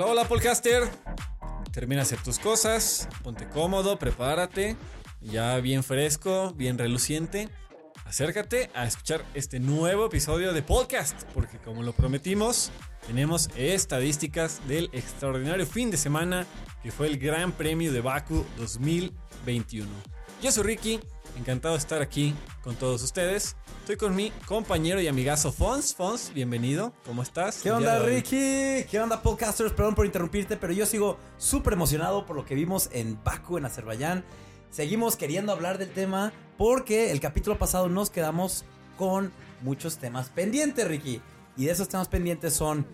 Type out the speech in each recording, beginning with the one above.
Hola, hola, podcaster. Termina hacer tus cosas, ponte cómodo, prepárate, ya bien fresco, bien reluciente. Acércate a escuchar este nuevo episodio de podcast, porque como lo prometimos, tenemos estadísticas del extraordinario fin de semana que fue el Gran Premio de Baku 2021. Yo soy Ricky, encantado de estar aquí con todos ustedes. Estoy con mi compañero y amigazo Fons. Fons, bienvenido. ¿Cómo estás? ¿Qué onda, Ricky? ¿Qué onda, podcasters? Perdón por interrumpirte, pero yo sigo súper emocionado por lo que vimos en Baku, en Azerbaiyán. Seguimos queriendo hablar del tema porque el capítulo pasado nos quedamos con muchos temas pendientes, Ricky. Y de esos temas pendientes son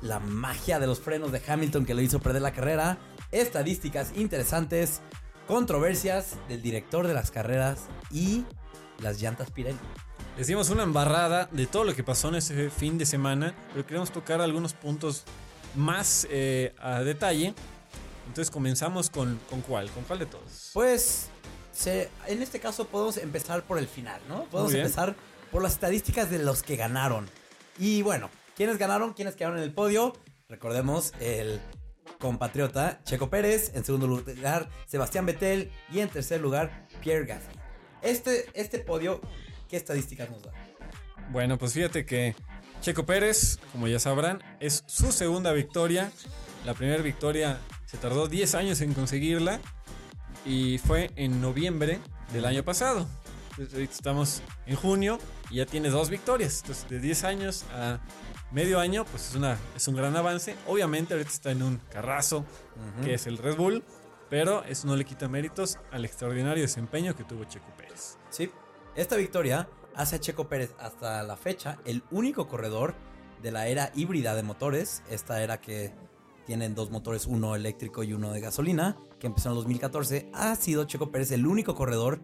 la magia de los frenos de Hamilton que lo hizo perder la carrera, estadísticas interesantes, controversias del director de las carreras y las llantas Pirelli. Les dimos una embarrada de todo lo que pasó en ese fin de semana, pero queremos tocar algunos puntos más eh, a detalle. Entonces comenzamos con, con cuál, con cuál de todos. Pues se, en este caso podemos empezar por el final, ¿no? Podemos empezar por las estadísticas de los que ganaron. Y bueno, ¿quiénes ganaron? ¿Quiénes quedaron en el podio? Recordemos el compatriota Checo Pérez, en segundo lugar Sebastián Vettel y en tercer lugar Pierre Gasly. Este, este podio, ¿qué estadísticas nos da? Bueno, pues fíjate que Checo Pérez, como ya sabrán, es su segunda victoria. La primera victoria se tardó 10 años en conseguirla y fue en noviembre del año pasado. estamos en junio y ya tiene dos victorias. Entonces, de 10 años a medio año, pues es, una, es un gran avance. Obviamente ahorita está en un carrazo, que es el Red Bull, pero eso no le quita méritos al extraordinario desempeño que tuvo Checo Pérez. Sí, esta victoria hace a Checo Pérez hasta la fecha el único corredor de la era híbrida de motores, esta era que tienen dos motores, uno eléctrico y uno de gasolina, que empezó en el 2014, ha sido Checo Pérez el único corredor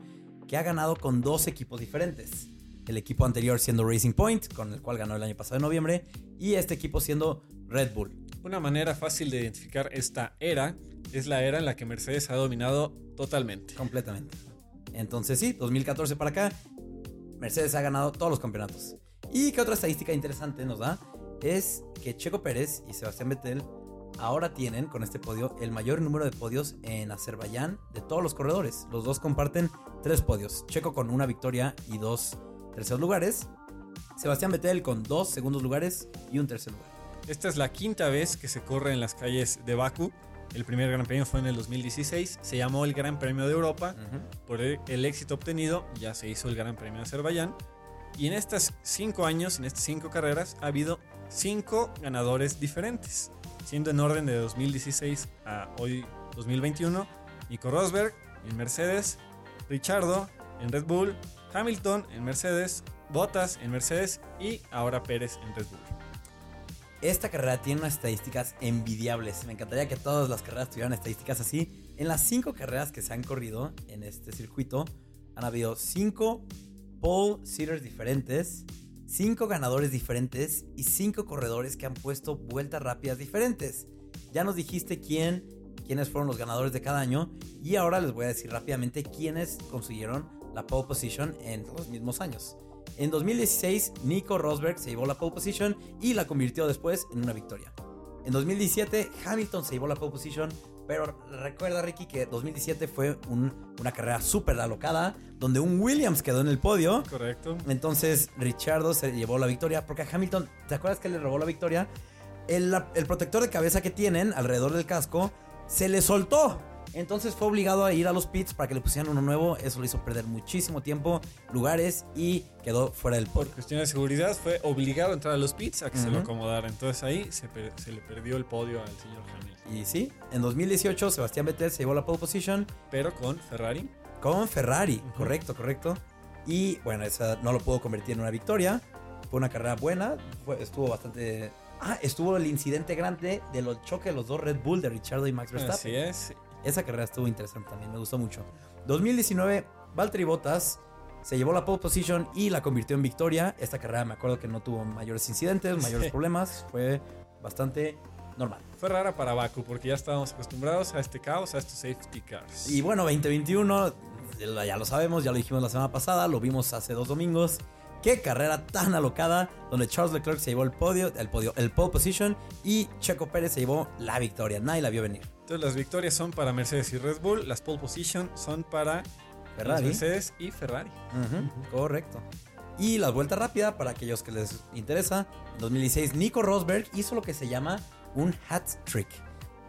que ha ganado con dos equipos diferentes el equipo anterior siendo Racing Point, con el cual ganó el año pasado en noviembre, y este equipo siendo Red Bull. Una manera fácil de identificar esta era es la era en la que Mercedes ha dominado totalmente. Completamente. Entonces sí, 2014 para acá, Mercedes ha ganado todos los campeonatos. Y qué otra estadística interesante nos da es que Checo Pérez y Sebastián Vettel ahora tienen con este podio el mayor número de podios en Azerbaiyán de todos los corredores. Los dos comparten tres podios. Checo con una victoria y dos terceros lugares. Sebastián Vettel con dos segundos lugares y un tercer lugar. Esta es la quinta vez que se corre en las calles de Bakú. El primer Gran Premio fue en el 2016. Se llamó el Gran Premio de Europa. Por el, éxito obtenido, ya se hizo el Gran Premio de Azerbaiyán. Y en estos cinco años, en estas cinco carreras, ha habido cinco ganadores diferentes. Siendo en orden de 2016 a hoy 2021, Nico Rosberg en Mercedes, Richardo en Red Bull, Hamilton en Mercedes, Bottas en Mercedes y ahora Pérez en Red Bull. Esta carrera tiene unas estadísticas envidiables. Me encantaría que todas las carreras tuvieran estadísticas así. En las cinco carreras que se han corrido en este circuito, han habido cinco pole sitters diferentes, cinco ganadores diferentes y cinco corredores que han puesto vueltas rápidas diferentes. Ya nos dijiste quién, quiénes fueron los ganadores de cada año y ahora les voy a decir rápidamente quiénes consiguieron la pole position en los mismos años. En 2016, Nico Rosberg se llevó la pole position y la convirtió después en una victoria. En 2017, Hamilton se llevó la pole position, pero recuerda, Ricky, que 2017 fue una carrera súper alocada, donde un Williams quedó en el podio. Correcto. Entonces, Richardo se llevó la victoria, porque a Hamilton, ¿te acuerdas que le robó la victoria? El, el protector de cabeza que tienen alrededor del casco se le soltó. Entonces fue obligado a ir a los pits para que le pusieran uno nuevo. Eso le hizo perder muchísimo tiempo, lugares y quedó fuera del podio. Por cuestión de seguridad fue obligado a entrar a los pits a que se lo acomodara. Entonces ahí se, le perdió el podio al señor Hamilton. Y sí, en 2018 Sebastián Vettel se llevó la pole position. Pero con Ferrari. Con Ferrari, correcto, correcto. Y bueno, esa no lo pudo convertir en una victoria. Fue una carrera buena, estuvo bastante Ah, estuvo el incidente grande de los choques de los dos Red Bull de Richardo y Max Verstappen. Así es. Esa carrera estuvo interesante también, me gustó mucho. 2019, Valtteri Bottas se llevó la pole position y la convirtió en victoria. Esta carrera me acuerdo que no tuvo mayores incidentes, mayores problemas, fue bastante normal. Fue rara para Baku porque ya estábamos acostumbrados a este caos, a estos safety cars. Y bueno, 2021, ya lo sabemos, ya lo dijimos la semana pasada, lo vimos hace dos domingos, Qué carrera tan alocada, donde Charles Leclerc se llevó el podio, el podio, el pole position y Checo Pérez se llevó la victoria. Nadie la vio venir. Entonces las victorias son para Mercedes y Red Bull, las pole position son para Ferrari. Mercedes y Ferrari. Correcto. Y la vuelta rápida, para aquellos que les interesa, en 2016 Nico Rosberg hizo lo que se llama un hat trick,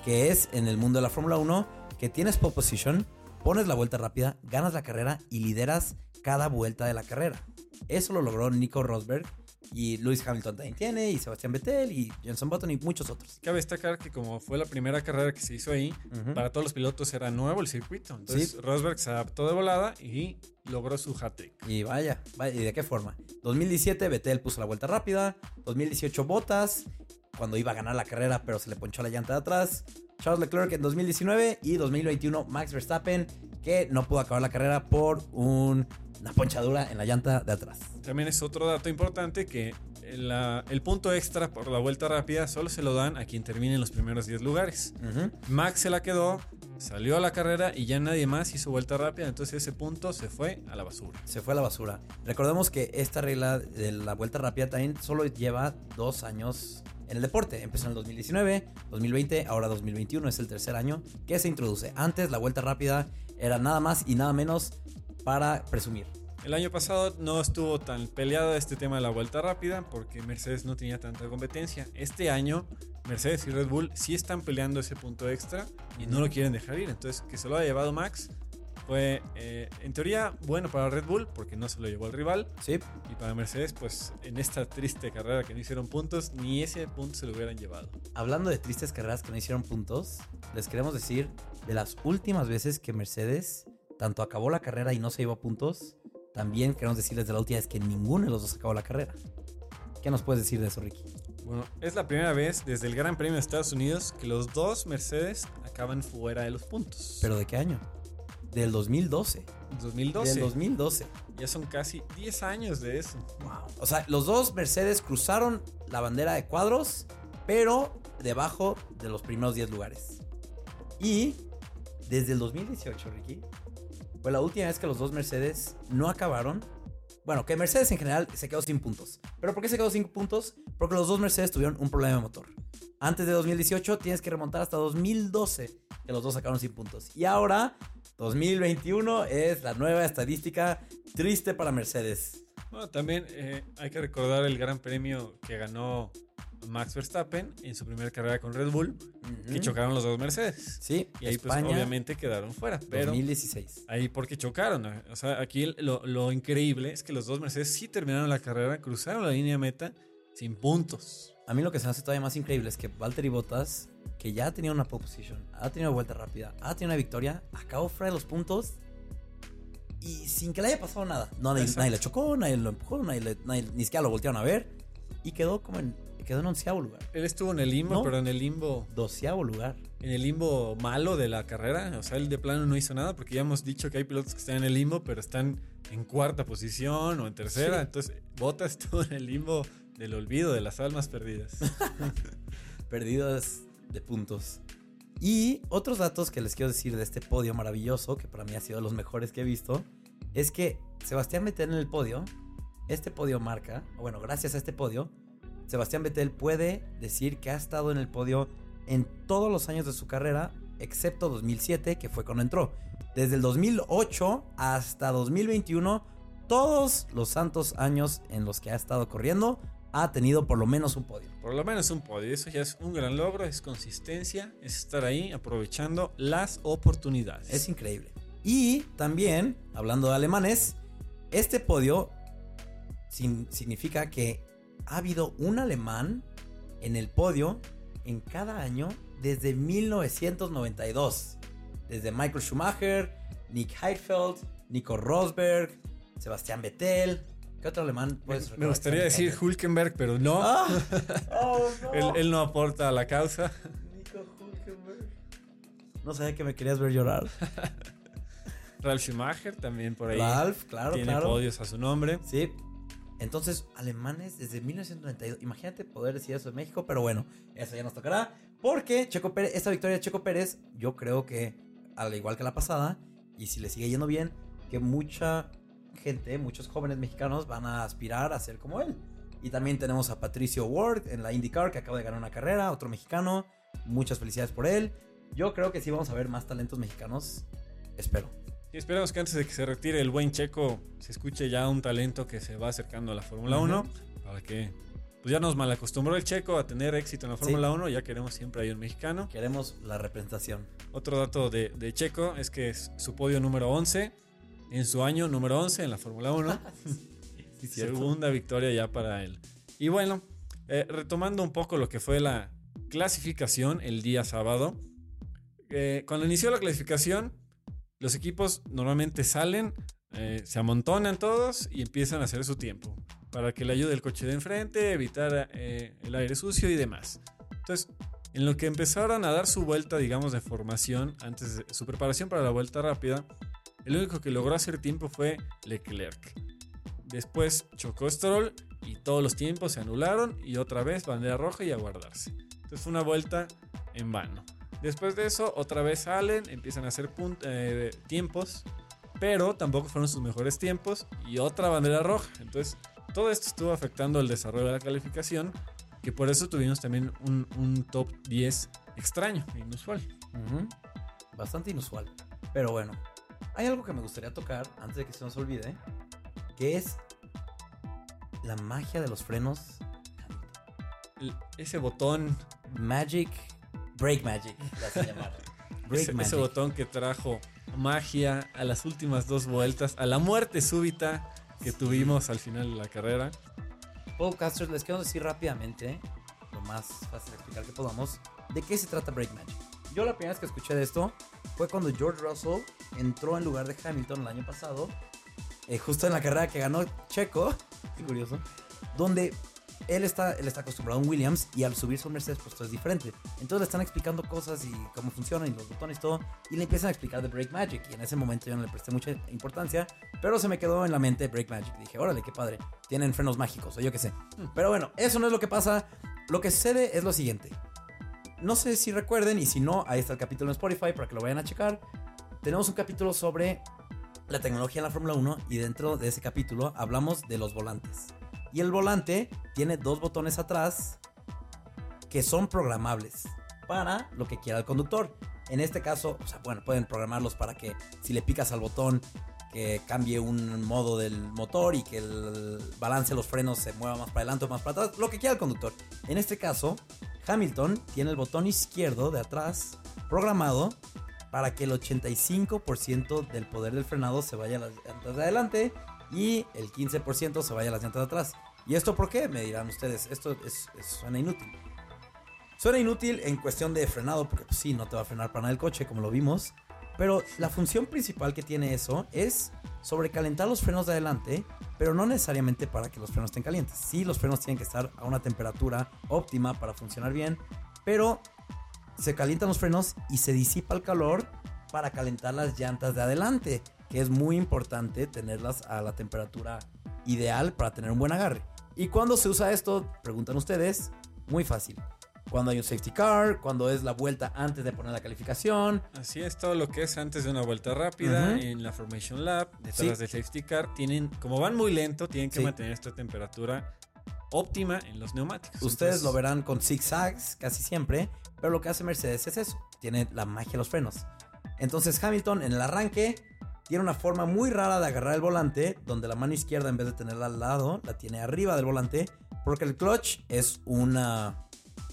que es en el mundo de la Fórmula 1 que tienes pole position, pones la vuelta rápida, ganas la carrera y lideras cada vuelta de la carrera. Eso lo logró Nico Rosberg y Lewis Hamilton también tiene, y Sebastián Vettel y Jenson Button y muchos otros. Cabe destacar que como fue la primera carrera que se hizo ahí, para todos los pilotos era nuevo el circuito. Entonces Sí. Rosberg se adaptó de volada y logró su hat-trick. Y vaya, vaya, ¿y de qué forma? 2017 Vettel puso la vuelta rápida, 2018 Bottas, cuando iba a ganar la carrera pero se le ponchó la llanta de atrás, Charles Leclerc en 2019 y 2021 Max Verstappen que no pudo acabar la carrera por un- una ponchadura en la llanta de atrás. También es otro dato importante que la- el punto extra por la vuelta rápida solo se lo dan a quien termine en los primeros 10 lugares. Max se la quedó, salió a la carrera y ya nadie más hizo vuelta rápida, entonces ese punto se fue a la basura. Se fue a la basura. Recordemos que esta regla de la vuelta rápida también solo lleva dos años en el deporte. Empezó en el 2019, 2020, ahora 2021 es el tercer año que se introduce. Antes la vuelta rápida era nada más y nada menos para presumir. El año pasado no estuvo tan peleado este tema de la vuelta rápida porque Mercedes no tenía tanta competencia. Este año Mercedes y Red Bull sí están peleando ese punto extra y no lo quieren dejar ir. Entonces que se lo haya llevado Max fue eh, en teoría bueno para Red Bull porque no se lo llevó al rival Sí, y para Mercedes pues en esta triste carrera que no hicieron puntos ni ese punto se lo hubieran llevado. hablando de tristes carreras que no hicieron puntos, les queremos decir de las últimas veces que Mercedes tanto acabó la carrera y no se llevó puntos, también queremos decirles de la última vez que ninguno de los dos acabó la carrera. ¿Qué nos puedes decir de eso, Ricky? Bueno, es la primera vez desde el Gran Premio de Estados Unidos que los dos Mercedes acaban fuera de los puntos. ¿Pero de qué año? Del 2012. 2012. Del 2012. Ya son casi 10 años de eso. O sea, los dos Mercedes cruzaron la bandera de cuadros, pero debajo de los primeros 10 lugares. Y desde el 2018, Ricky, fue la última vez que los dos Mercedes no acabaron. Bueno, que Mercedes en general se quedó sin puntos. ¿Pero por qué se quedó sin puntos? Porque los dos Mercedes tuvieron un problema de motor. Antes de 2018 tienes que remontar hasta 2012 que los dos acabaron sin puntos. Y ahora, 2021 es la nueva estadística triste para Mercedes. Bueno, también eh, hay que recordar el gran premio que ganó Max Verstappen en su primera carrera con Red Bull, que Ujú. chocaron los dos Mercedes. Sí, Y ahí pues obviamente quedaron fuera. Pero 2016. ahí porque chocaron. O sea, aquí lo, lo increíble es que los dos Mercedes sí terminaron la carrera, cruzaron la línea meta sin puntos. A mí lo que se me hace todavía más increíble es que Valtteri Bottas, que ya ha tenido una pole position, ha tenido vuelta rápida, ha tenido una victoria, acabó fuera de los puntos y sin que le haya pasado nada. No, nadie, nadie le chocó, nadie lo empujó, nadie, le- nadie- ni siquiera lo voltearon a ver y quedó como en, quedó en onceavo lugar, Él estuvo en el limbo, No. pero en el limbo doceavo lugar. en el limbo malo de la carrera. O sea, él de plano no hizo nada porque ya hemos dicho que hay pilotos que están en el limbo, pero están en cuarta posición o en tercera. Sí. Entonces, Bottas estuvo en el limbo del olvido, de las almas perdidas. perdidas de puntos. Y otros datos que les quiero decir de este podio maravilloso, que para mí ha sido de los mejores que he visto, es que Sebastián Vettel en el podio, este podio marca, o bueno, gracias a este podio, Sebastián Vettel puede decir que ha estado en el podio en todos los años de su carrera, excepto 2007, que fue cuando entró. Desde el 2008 hasta 2021, todos los santos años en los que ha estado corriendo, ha tenido por lo menos un podio. Por lo menos un podio. Eso ya es un gran logro, es consistencia, es estar ahí aprovechando las oportunidades. Es increíble. Y también, hablando de alemanes, este podio sin- significa que ha habido un alemán en el podio en cada año desde 1992. Desde Michael Schumacher, Nick Heidfeld, Nico Rosberg, Sebastián Vettel. ¿Qué otro alemán me, puedes me recordar? gustaría decir Hulkenberg, pero no. ¡Ah! ¡Oh, no! Él, él no aporta a la causa. Nico Hülkenberg. No sabía que me querías ver llorar. Ralf Schumacher también por ahí. Ralph, claro, tiene claro. podios a su nombre. Sí. Entonces, alemanes desde 1992. Imagínate poder decir eso en México, pero bueno, eso ya nos tocará. Porque Checo Pérez, esta victoria de Checo Pérez, yo creo que, al igual que la pasada, y si le sigue yendo bien, que mucha gente, muchos jóvenes mexicanos van a aspirar a ser como él. Y también tenemos a Patricio Ward en la IndyCar que acaba de ganar una carrera, otro mexicano. Muchas felicidades por él. Yo creo que sí vamos a ver más talentos mexicanos. Espero. Y esperamos que antes de que se retire el buen Checo se escuche ya un talento que se va acercando a la Fórmula 1 para que pues ya nos malacostumbró el Checo a tener éxito en la Fórmula 1, ya queremos siempre ahí un mexicano. Queremos la representación. Otro dato de, de Checo es que es su podio número 11 en su año número 11 en la Fórmula 1. Segunda victoria ya para él. Y bueno, eh, retomando un poco lo que fue la clasificación el día sábado. Eh, cuando inició la clasificación, los equipos normalmente salen, eh, se amontonan todos y empiezan a hacer su tiempo. Para que le ayude el coche de enfrente, evitar el aire sucio y demás. Entonces, en lo que empezaron a dar su vuelta, digamos, de formación, antes de su preparación para la vuelta rápida, el único que logró hacer tiempo fue Leclerc. Después chocó Stroll y todos los tiempos se anularon y otra vez bandera roja y a guardarse. Entonces fue una vuelta en vano. Después de eso, otra vez salen, empiezan a hacer eh, tiempos, pero tampoco fueron sus mejores tiempos y otra bandera roja. Entonces todo esto estuvo afectando el desarrollo de la calificación, que por eso tuvimos también un, top 10 extraño, inusual. Bastante inusual. Pero bueno, hay algo que me gustaría tocar antes de que se nos olvide, que es la magia de los frenos. ese botón. Magic. Break Magic, Break ese, ese botón que trajo magia a las últimas dos vueltas, a la muerte súbita que tuvimos al final de la carrera. Podcasters, les quiero decir rápidamente, lo más fácil de explicar que podamos, de qué se trata Break Magic. Yo la primera vez que escuché de esto fue cuando George Russell entró en lugar de Hamilton el año pasado, eh, justo en la carrera que ganó Checo, qué curioso, donde él está, él está acostumbrado a un Williams y al subirse a un Mercedes pues todo es diferente. Entonces le están explicando cosas y cómo funcionan y los botones y todo y le empiezan a explicar de Break Magic y en ese momento yo no le presté mucha importancia, pero se me quedó en la mente Break Magic. Dije, órale, qué padre, tienen frenos mágicos o yo qué sé. Hmm. Pero bueno, eso no es lo que pasa. Lo que sucede es lo siguiente. No sé si recuerden, y si no, ahí está el capítulo en Spotify para que lo vayan a checar. Tenemos un capítulo sobre la tecnología en la Fórmula 1 y dentro de ese capítulo hablamos de los volantes. Y el volante tiene dos botones atrás que son programables para lo que quiera el conductor. En este caso, o sea, bueno, pueden programarlos para que si le picas al botón que cambie un modo del motor y que el balance de los frenos se mueva más para adelante o más para atrás, lo que quiera el conductor. En este caso, Hamilton tiene el botón izquierdo de atrás programado para que el 85% del poder del frenado se vaya a las llantas de adelante y el 15% se vaya a las llantas de atrás. ¿Y esto por qué? Me dirán ustedes, esto suena inútil. Suena inútil en cuestión de frenado, porque pues, sí, no te va a frenar para nada el coche, como lo vimos. Pero la función principal que tiene eso es sobrecalentar los frenos de adelante, pero no necesariamente para que los frenos estén calientes. Sí, los frenos tienen que estar a una temperatura óptima para funcionar bien, pero se calientan los frenos y se disipa el calor para calentar las llantas de adelante, que es muy importante tenerlas a la temperatura ideal para tener un buen agarre. ¿Y cuándo se usa esto? Preguntan ustedes. Muy fácil cuando hay un safety car, cuando es la vuelta antes de poner la calificación. Así es, todo lo que es antes de una vuelta rápida, en la Formation Lab, detrás del safety car, tienen, como van muy lento, tienen que mantener esta temperatura óptima en los neumáticos. Ustedes lo verán con zigzags casi siempre, pero lo que hace Mercedes es eso, tiene la magia de los frenos. Entonces Hamilton en el arranque tiene una forma muy rara de agarrar el volante, donde la mano izquierda en vez de tenerla al lado, la tiene arriba del volante, porque el clutch es una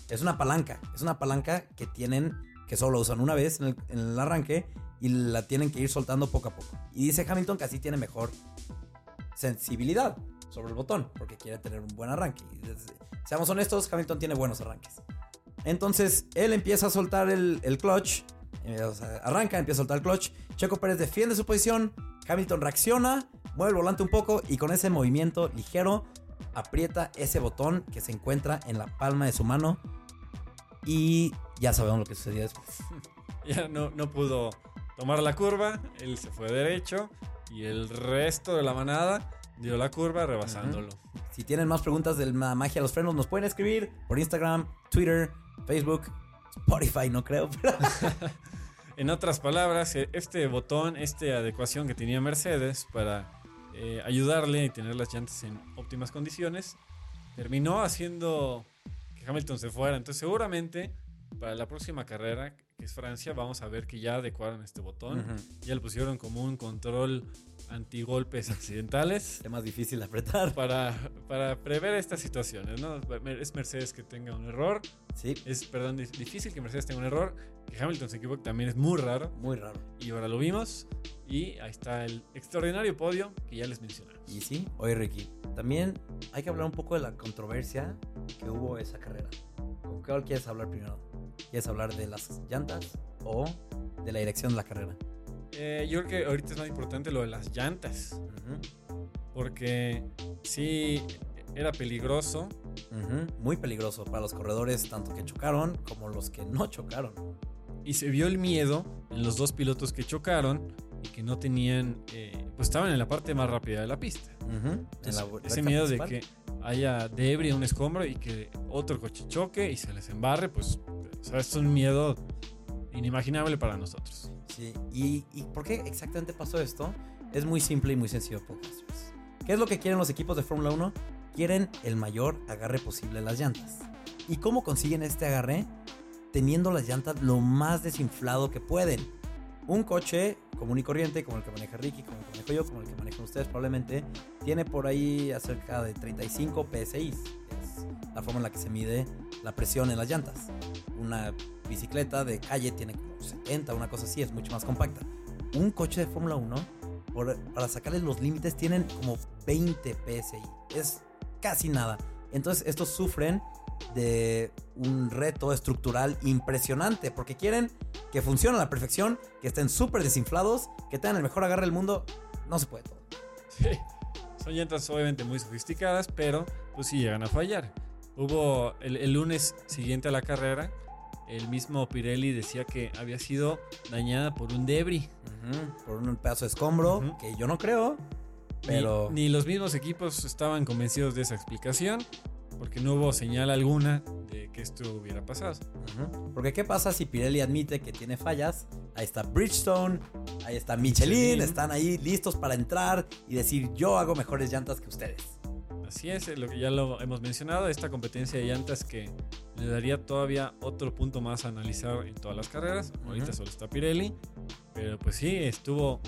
es una palanca. Es una palanca que tienen, que solo usan una vez en el, arranque y la tienen que ir soltando poco a poco. Y dice Hamilton que así tiene mejor sensibilidad sobre el botón, porque quiere tener un buen arranque. seamos honestos, Hamilton tiene buenos arranques. Entonces, él empieza a soltar el, clutch, eh, arranca, empieza a soltar el clutch. Checo Pérez defiende su posición, Hamilton reacciona, mueve el volante un poco y con ese movimiento ligero aprieta ese botón que se encuentra en la palma de su mano y ya sabemos lo que sucedió después. Ya no, no pudo tomar la curva, él se fue derecho y el resto de la manada dio la curva rebasándolo. Si tienen más preguntas de la magia de los frenos, nos pueden escribir por Instagram, Twitter, Facebook, Spotify, no creo, en otras palabras, este botón, esta adecuación que tenía Mercedes para eh, ayudarle y tener las llantas en óptimas condiciones, terminó haciendo que Hamilton se fuera. Entonces seguramente para la próxima carrera, que es Francia, vamos a ver que ya adecuaron este botón. Ujú. Ya le pusieron como un control antigolpes accidentales Es más difícil apretar. para, para prever estas situaciones. ¿no? Es Mercedes que tenga un error. Sí, Es, perdón, dif- difícil que Mercedes tenga un error. Que Hamilton se equivoque también es muy raro. muy raro. Y ahora lo vimos. Y ahí está el extraordinario podio que ya les mencionamos. Y sí, oye Ricky, también hay que hablar un poco de la controversia que hubo esa carrera. ¿Con cuál quieres hablar primero? ¿Quieres hablar de las llantas o de la dirección de la carrera? Eh, yo creo que ahorita es más importante lo de las llantas. Porque sí, era peligroso. Muy peligroso para los corredores, tanto que chocaron como los que no chocaron. Y se vio el miedo en los dos pilotos que chocaron y que no tenían, eh, pues estaban en la parte más rápida de la pista. Entonces, la ese miedo de que haya debris, un escombro y que otro coche choque y se les embarre, pues, o sea, es un miedo inimaginable para nosotros. Sí, ¿Y, ¿y por qué exactamente pasó esto? Es muy simple y muy sencillo, podcasters. ¿Qué es lo que quieren los equipos de Fórmula 1? Quieren el mayor agarre posible en las llantas. ¿Y cómo consiguen este agarre? Teniendo las llantas lo más desinflado que pueden. Un coche común y corriente, como el que maneja Ricky, como el que manejo yo, como el que manejan ustedes probablemente, tiene por ahí acerca de 35 PSI. Es la forma en la que se mide la presión en las llantas. Una bicicleta de calle tiene como 70, una cosa así, es mucho más compacta. Un coche de Fórmula 1, por- para sacarle los límites, tienen como 20 PSI. Es casi nada. Entonces estos sufren de un reto estructural impresionante porque quieren que funcione a la perfección, que estén súper desinflados, que tengan el mejor agarre del mundo. No se puede todo. Sí, son llantas obviamente muy sofisticadas, pero pues sí llegan a fallar. Hubo el, el lunes siguiente a la carrera, el mismo Pirelli decía que había sido dañada por un debris. Por un pedazo de escombro, que yo no creo, pero... Ni, los mismos equipos estaban convencidos de esa explicación, porque no hubo señal alguna de que esto hubiera pasado. Porque ¿qué pasa si Pirelli admite que tiene fallas? Ahí está Bridgestone, ahí está Michelin, Michelin. están ahí listos para entrar y decir yo hago mejores llantas que ustedes. Así es, eh, lo que ya lo hemos mencionado, esta competencia de llantas que le daría todavía otro punto más a analizar en todas las carreras. Ahorita Ujú. solo está Pirelli, pero pues sí, estuvo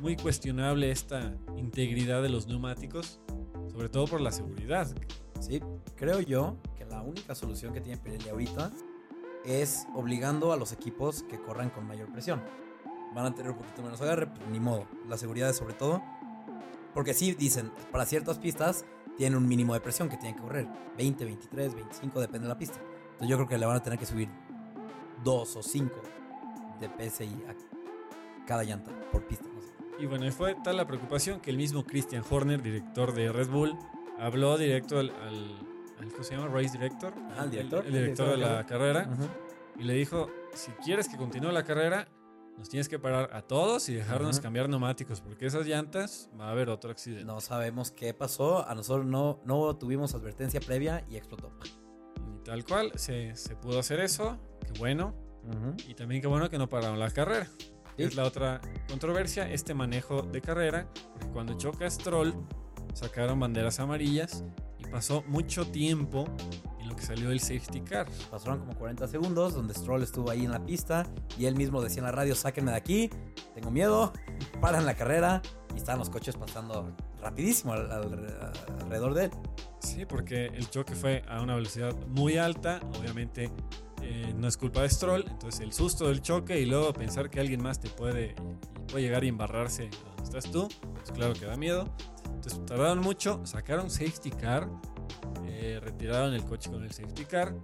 muy cuestionable esta integridad de los neumáticos, sobre todo por la seguridad. Sí, creo yo que la única solución que tiene Pirelli ahorita es obligando a los equipos que corran con mayor presión. Van a tener un poquito menos agarre, pero ni modo. La seguridad es sobre todo. Porque sí, dicen, para ciertas pistas tienen un mínimo de presión que tienen que correr. 20, 23, 25, depende de la pista. Entonces yo creo que le van a tener que subir 2 o 5 de PSI a cada llanta por pista. no sé. Y bueno, y fue tal la preocupación que el mismo Christian Horner, director de Red Bull, habló directo al, al, al- ¿cómo se llama? Race Director. Ah, el director. El, director de la carrera. Y le dijo, si quieres que continúe la carrera, nos tienes que parar a todos y dejarnos Ajá. cambiar neumáticos, porque esas llantas va a haber otro accidente. No sabemos qué pasó. A nosotros no, no tuvimos advertencia previa y explotó. Y tal cual, se, se pudo hacer eso, qué bueno. Y también qué bueno que no pararon la carrera. Sí. Es la otra controversia, este manejo de carrera, porque cuando choca Stroll, sacaron banderas amarillas y pasó mucho tiempo lo que salió el safety car. Pasaron como 40 segundos donde Stroll estuvo ahí en la pista y él mismo decía en la radio, sáquenme de aquí, tengo miedo, paran la carrera y estaban los coches pasando rapidísimo al- al- alrededor de él. Sí, porque el choque fue a una velocidad muy alta, obviamente eh, no es culpa de Stroll, entonces el susto del choque y luego pensar que alguien más te puede, puede llegar y embarrarse a donde estás tú, pues claro que da miedo. Entonces tardaron mucho, sacaron safety car, eh, retiraron el coche con el safety car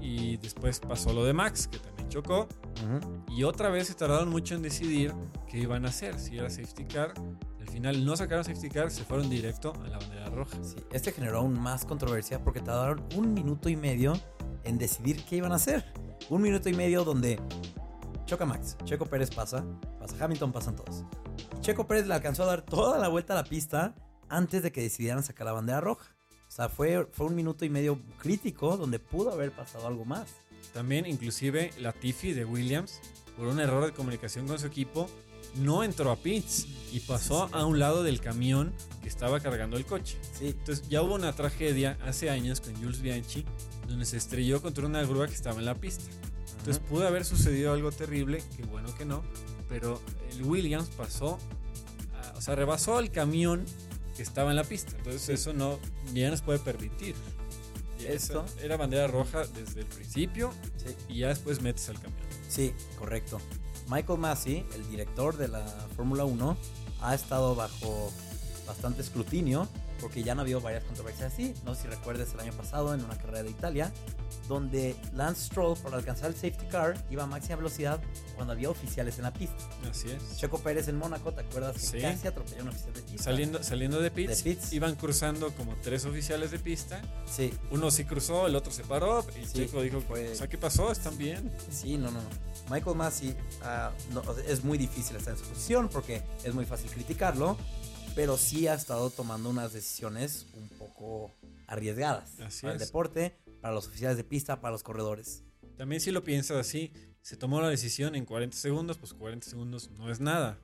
y después pasó lo de Max, que también chocó, y otra vez se tardaron mucho en decidir qué iban a hacer, si era safety car. Al final no sacaron safety car, se fueron directo a la bandera roja. Sí, este generó aún más controversia porque tardaron un minuto y medio en decidir qué iban a hacer. Un minuto y medio donde choca Max, Checo Pérez pasa, pasa Hamilton, pasan todos. Checo Pérez le alcanzó a dar toda la vuelta a la pista antes de que decidieran sacar la bandera roja. Sea, fue, fue un minuto y medio crítico donde pudo haber pasado algo más. También inclusive la Tiffy de Williams, por un error de comunicación con su equipo, no entró a pits y pasó a un lado del camión que estaba cargando el coche. Sí. Entonces ya hubo una tragedia hace años con Jules Bianchi donde se estrelló contra una grúa que estaba en la pista. Entonces pudo haber sucedido algo terrible, que bueno que no, pero el Williams pasó, a- o sea, rebasó el camión que estaba en la pista. Entonces Sí. eso no ya nos puede permitir. Y Esto- era bandera roja desde el principio Sí. y ya después metes al camión. Sí, correcto. Michael Massey, el director de la Fórmula 1, ha estado bajo bastante escrutinio porque ya han habido varias controversias así. No sé si recuerdes el año pasado en una carrera de Italia, donde Lance Stroll, por alcanzar el safety car, iba a máxima velocidad cuando había oficiales en la pista. Así es. Checo Pérez en Mónaco, ¿te acuerdas que Sí. casi atropelló a un oficial de pista? Saliendo, saliendo de pits, De pits. iban cruzando como tres oficiales de pista. Sí, Uno sí cruzó, el otro se paró y Sí, Checo dijo, fue- o sea, ¿qué pasó? ¿Están bien? Sí, no, no, no. Michael Massey ah, no, es muy difícil estar en su posición porque es muy fácil criticarlo, pero sí ha estado tomando unas decisiones un poco arriesgadas Así para el es. deporte, para los oficiales de pista, para los corredores. También si lo piensas así, se tomó la decisión en 40 segundos, pues 40 segundos no es nada,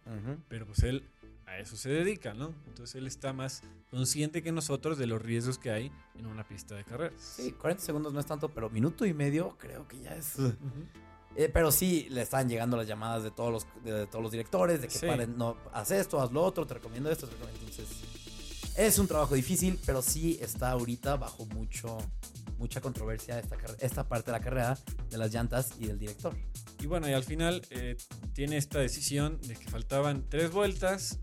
pero pues él a eso se dedica, ¿no? Entonces él está más consciente que nosotros de los riesgos que hay en una pista de carreras. Sí, 40 segundos no es tanto, pero minuto y medio creo que ya es... Ujú. Eh, pero sí le están llegando las llamadas de todos los, de, todos los directores, de que Sí. paren, no, haz esto, haz lo otro, te recomiendo esto, te recomiendo. Entonces, es un trabajo difícil, pero sí está ahorita bajo mucho, mucha controversia esta, esta parte de la carrera de las llantas y del director. Y bueno, y al final eh, tiene esta decisión de que faltaban tres vueltas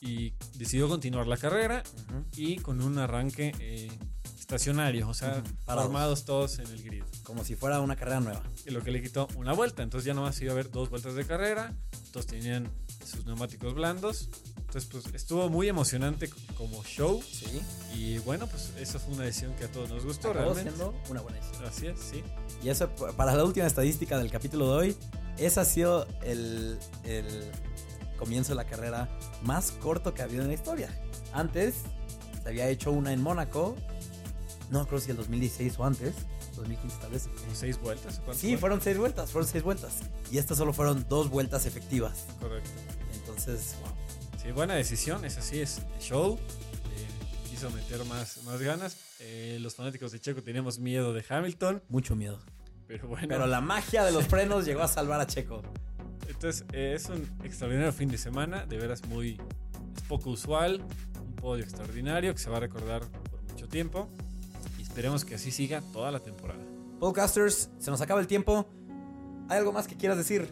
y decidió continuar la carrera y con un arranque eh, estacionario, o sea, Ujú, parados. formados todos en el grid. Como si fuera una carrera nueva. Y lo que le quitó una vuelta, entonces ya nomás iba a haber dos vueltas de carrera, todos tenían sus neumáticos blandos, entonces pues estuvo muy emocionante como show Sí. y bueno, pues esa fue una decisión que a todos nos gustó Acabó realmente. siendo una buena decisión. Así es, sí. Y eso, para la última estadística del capítulo de hoy, ese ha sido el, el comienzo de la carrera más corto que ha habido en la historia. Antes se había hecho una en Mónaco, no creo si el 2016 o antes, 2015 tal vez. Como seis vueltas. ¿o cuánto Sí, fue? fueron seis vueltas, fueron seis vueltas. Y estas solo fueron dos vueltas efectivas. Correcto. Entonces, wow. Sí, buena decisión, es así, es show. eh, quiso meter más, más ganas. Eh, los fanáticos de Checo teníamos miedo de Hamilton, Mucho miedo. pero bueno. Pero la magia de los frenos llegó a salvar a Checo. Entonces, eh, es un extraordinario fin de semana, de veras muy es poco usual, un podio extraordinario que se va a recordar por mucho tiempo esperemos que así siga toda la temporada. Podcasters, se nos acaba el tiempo. ¿Hay algo más que quieras decir?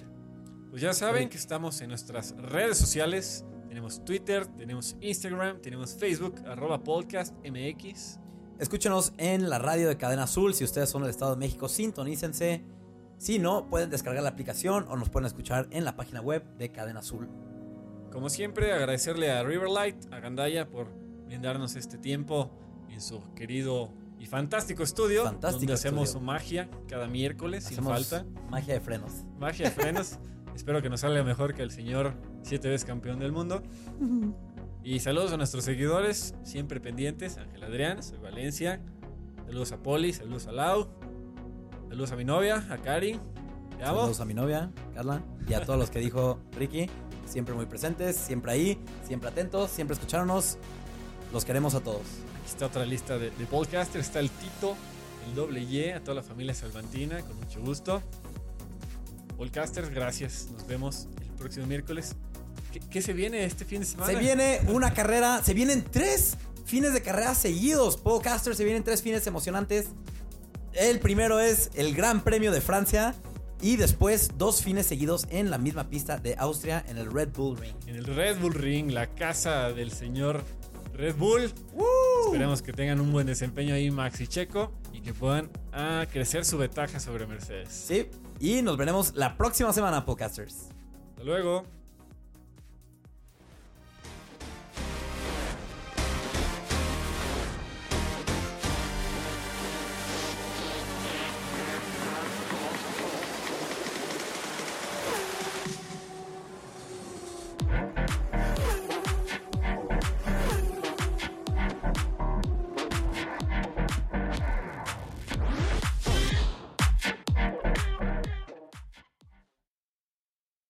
Pues ya saben que estamos en nuestras redes sociales, tenemos Twitter, tenemos Instagram, tenemos Facebook, arroba podcastmx. Escúchenos en la radio de Cadena Azul. Si ustedes son del Estado de México, sintonícense. Si no, pueden descargar la aplicación o nos pueden escuchar en la página web de Cadena Azul. Como siempre, agradecerle a Riverlight, a Gandaya por brindarnos este tiempo en su querido y fantástico estudio, Fantástico donde hacemos estudio. su magia cada miércoles sin Hacemos falta. magia de frenos. Magia de frenos. Espero que nos salga mejor que el señor siete veces campeón del mundo. Y saludos a nuestros seguidores, siempre pendientes. Ángel Adrián, soy Valencia. Saludos a Poli, saludos a Lau. Saludos a mi novia, a Cari. Te amo. Saludos a mi novia, Carla, y a todos los que dijo Ricky. Siempre muy presentes, siempre ahí, siempre atentos, siempre escuchándonos. Los queremos a todos. Está otra lista de, de podcasters. Está el Tito, el doble Y, a toda la familia salvantina, con mucho gusto. Podcasters, gracias. Nos vemos el próximo miércoles. ¿Qué, qué se viene este fin de semana? Se viene una carrera, se vienen tres fines de carrera seguidos. Podcasters, se vienen tres fines emocionantes. El primero es el Gran Premio de Francia y después dos fines seguidos en la misma pista de Austria en el Red Bull Ring. En el Red Bull Ring, la casa del señor Red Bull. Esperemos que tengan un buen desempeño ahí Max y Checo y que puedan ah, crecer su ventaja sobre Mercedes. Sí, y nos veremos la próxima semana, podcasters. Hasta luego.